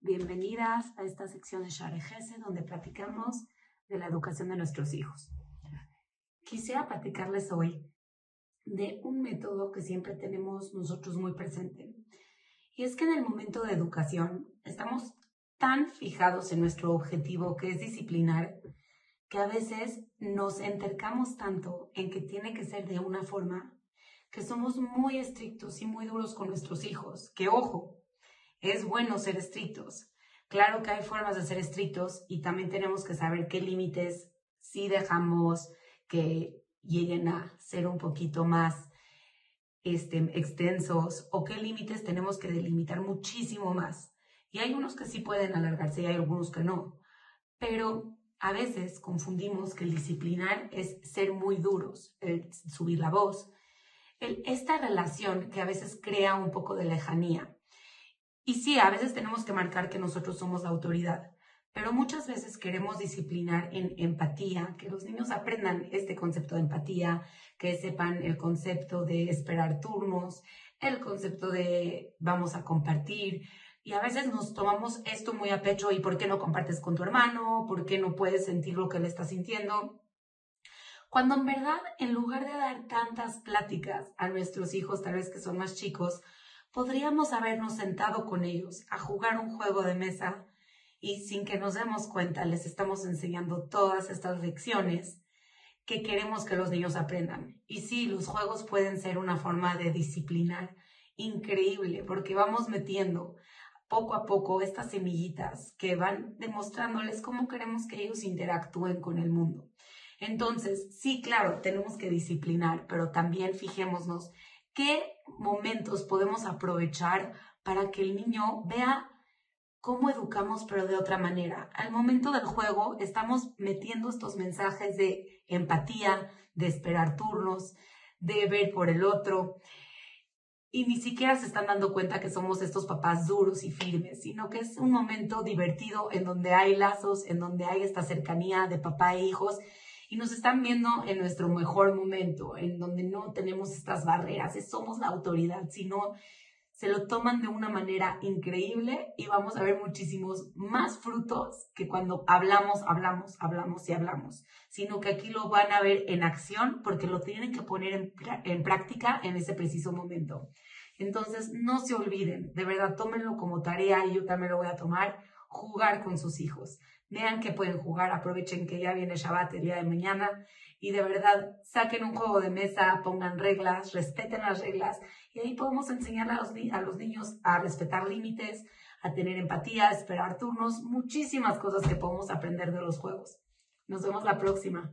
Bienvenidas a esta sección de Share donde platicamos de la educación de nuestros hijos. Quisiera platicarles hoy de un método que siempre tenemos nosotros muy presente. Y es que en el momento de educación estamos tan fijados en nuestro objetivo que es disciplinar, que a veces nos entercamos tanto en que tiene que ser de una forma, que somos muy estrictos y muy duros con nuestros hijos, que ojo, es bueno ser estrictos. Claro que hay formas de ser estrictos y también tenemos que saber qué límites sí dejamos que lleguen a ser un poquito más este, extensos o qué límites tenemos que delimitar muchísimo más. Y hay unos que sí pueden alargarse y hay algunos que no. Pero a veces confundimos que el disciplinar es ser muy duros, el subir la voz, esta relación que a veces crea un poco de lejanía. Y sí, a veces tenemos que marcar que nosotros somos la autoridad, pero muchas veces queremos disciplinar en empatía, que los niños aprendan este concepto de empatía, que sepan el concepto de esperar turnos, el concepto de vamos a compartir. Y a veces nos tomamos esto muy a pecho y ¿por qué no compartes con tu hermano? ¿Por qué no puedes sentir lo que él está sintiendo? Cuando en verdad, en lugar de dar tantas pláticas a nuestros hijos, tal vez que son más chicos, podríamos habernos sentado con ellos a jugar un juego de mesa y sin que nos demos cuenta les estamos enseñando todas estas lecciones que queremos que los niños aprendan. Y sí, los juegos pueden ser una forma de disciplinar increíble porque vamos metiendo poco a poco estas semillitas que van demostrándoles cómo queremos que ellos interactúen con el mundo. Entonces, sí, claro, tenemos que disciplinar, pero también fijémonos qué momentos podemos aprovechar para que el niño vea cómo educamos, pero de otra manera. Al momento del juego estamos metiendo estos mensajes de empatía, de esperar turnos, de ver por el otro. Y ni siquiera se están dando cuenta que somos estos papás duros y firmes, sino que es un momento divertido en donde hay lazos, en donde hay esta cercanía de papá e hijos y nos están viendo en nuestro mejor momento, en donde no tenemos estas barreras, somos la autoridad, sino se lo toman de una manera increíble y vamos a ver muchísimos más frutos que cuando hablamos, hablamos, hablamos y hablamos, sino que aquí lo van a ver en acción porque lo tienen que poner en, en práctica en ese preciso momento. Entonces, no se olviden, de verdad, tómenlo como tarea y yo también lo voy a tomar, jugar con sus hijos vean que pueden jugar, aprovechen que ya viene Shabbat el día de mañana y de verdad saquen un juego de mesa, pongan reglas, respeten las reglas y ahí podemos enseñar a los, a los niños a respetar límites, a tener empatía, a esperar turnos, muchísimas cosas que podemos aprender de los juegos. Nos vemos la próxima.